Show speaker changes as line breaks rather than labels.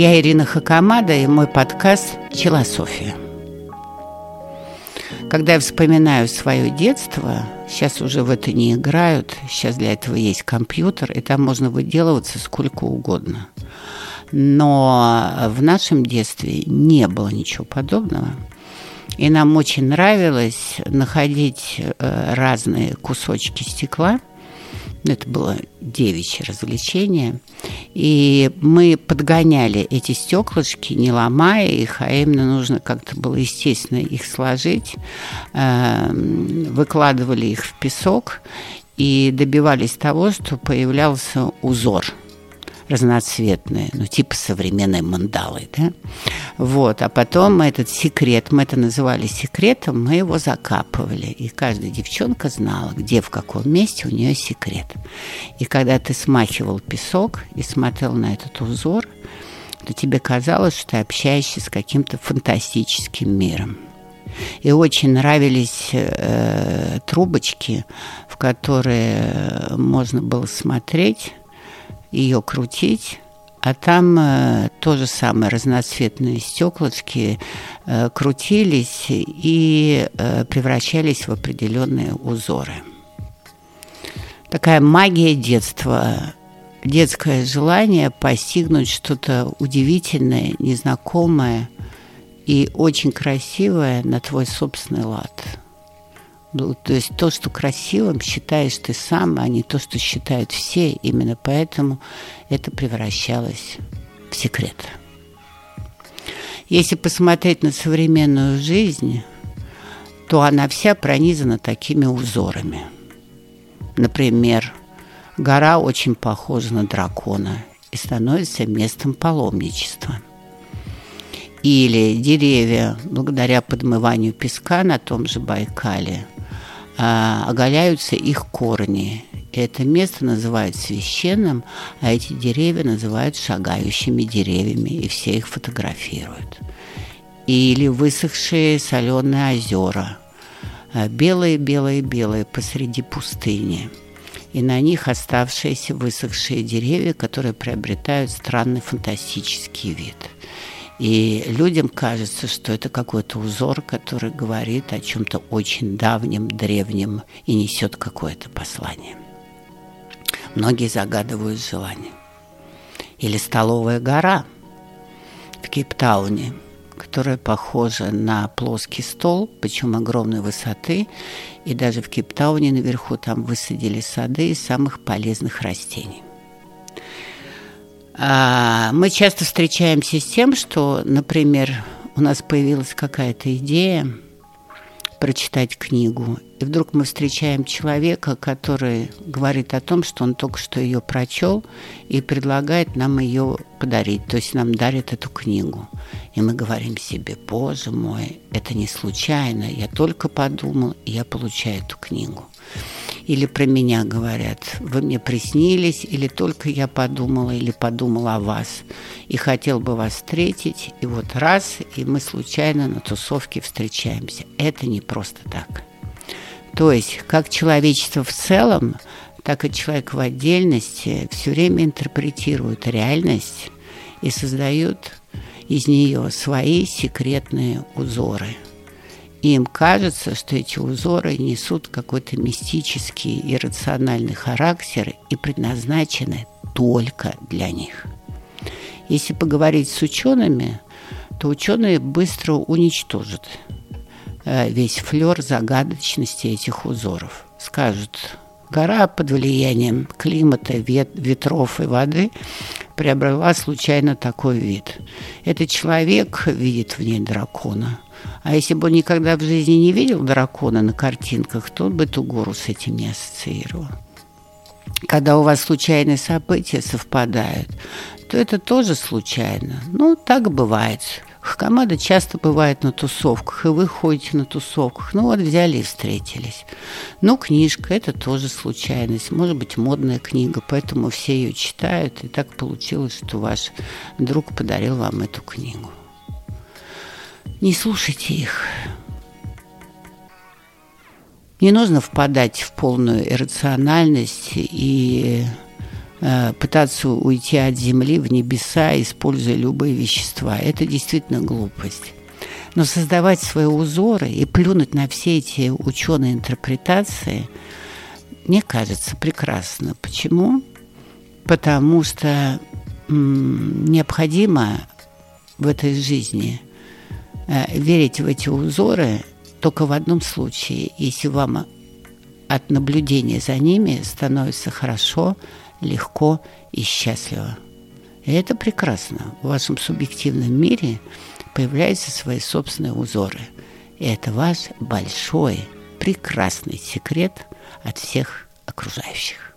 Я Ирина Хакамада и мой подкаст «Челософия». Когда я вспоминаю свое детство, сейчас уже в это не играют, сейчас для этого есть компьютер, и там можно выделываться сколько угодно. Но в нашем детстве не было ничего подобного. И нам очень нравилось находить э, разные кусочки стекла – это было девичье развлечение. И мы подгоняли эти стеклышки, не ломая их, а именно нужно как-то было, естественно, их сложить. Эм, выкладывали их в песок и добивались того, что появлялся узор – разноцветные, ну, типа современной мандалы, да? Вот, а потом мы этот секрет, мы это называли секретом, мы его закапывали, и каждая девчонка знала, где, в каком месте у нее секрет. И когда ты смахивал песок и смотрел на этот узор, то тебе казалось, что ты общаешься с каким-то фантастическим миром. И очень нравились э, трубочки, в которые можно было смотреть ее крутить, а там э, то же самое, разноцветные стеклышки э, крутились и э, превращались в определенные узоры. Такая магия детства, детское желание постигнуть что-то удивительное, незнакомое и очень красивое на твой собственный лад – то есть то, что красивым считаешь ты сам, а не то, что считают все. Именно поэтому это превращалось в секрет. Если посмотреть на современную жизнь, то она вся пронизана такими узорами. Например, гора очень похожа на дракона и становится местом паломничества – или деревья, благодаря подмыванию песка на том же Байкале, оголяются их корни. Это место называют священным, а эти деревья называют шагающими деревьями, и все их фотографируют. Или высохшие соленые озера, белые-белые-белые посреди пустыни – и на них оставшиеся высохшие деревья, которые приобретают странный фантастический вид – и людям кажется, что это какой-то узор, который говорит о чем-то очень давнем, древнем и несет какое-то послание. Многие загадывают желание. Или столовая гора в Кейптауне, которая похожа на плоский стол, причем огромной высоты. И даже в Кейптауне наверху там высадили сады из самых полезных растений. А, мы часто встречаемся с тем, что, например, у нас появилась какая-то идея прочитать книгу, и вдруг мы встречаем человека, который говорит о том, что он только что ее прочел и предлагает нам ее подарить, то есть нам дарит эту книгу. И мы говорим себе, боже мой, это не случайно, я только подумал, и я получаю эту книгу или про меня говорят. Вы мне приснились, или только я подумала, или подумала о вас. И хотел бы вас встретить, и вот раз, и мы случайно на тусовке встречаемся. Это не просто так. То есть, как человечество в целом, так и человек в отдельности все время интерпретирует реальность и создают из нее свои секретные узоры – и им кажется, что эти узоры несут какой-то мистический, иррациональный характер и предназначены только для них. Если поговорить с учеными, то ученые быстро уничтожат э, весь флер загадочности этих узоров. Скажут, гора под влиянием климата, вет, ветров и воды приобрела случайно такой вид. Этот человек видит в ней дракона – а если бы он никогда в жизни не видел дракона на картинках, то он бы эту гору с этим не ассоциировал. Когда у вас случайные события совпадают, то это тоже случайно. Ну, так бывает. Хакамада часто бывает на тусовках, и вы ходите на тусовках. Ну вот взяли и встретились. Ну, книжка – это тоже случайность. Может быть, модная книга, поэтому все ее читают. И так получилось, что ваш друг подарил вам эту книгу. Не слушайте их. Не нужно впадать в полную иррациональность и э, пытаться уйти от Земли в небеса, используя любые вещества. Это действительно глупость. Но создавать свои узоры и плюнуть на все эти ученые интерпретации, мне кажется, прекрасно. Почему? Потому что м- необходимо в этой жизни верить в эти узоры только в одном случае, если вам от наблюдения за ними становится хорошо, легко и счастливо. И это прекрасно. В вашем субъективном мире появляются свои собственные узоры. И это ваш большой, прекрасный секрет от всех окружающих.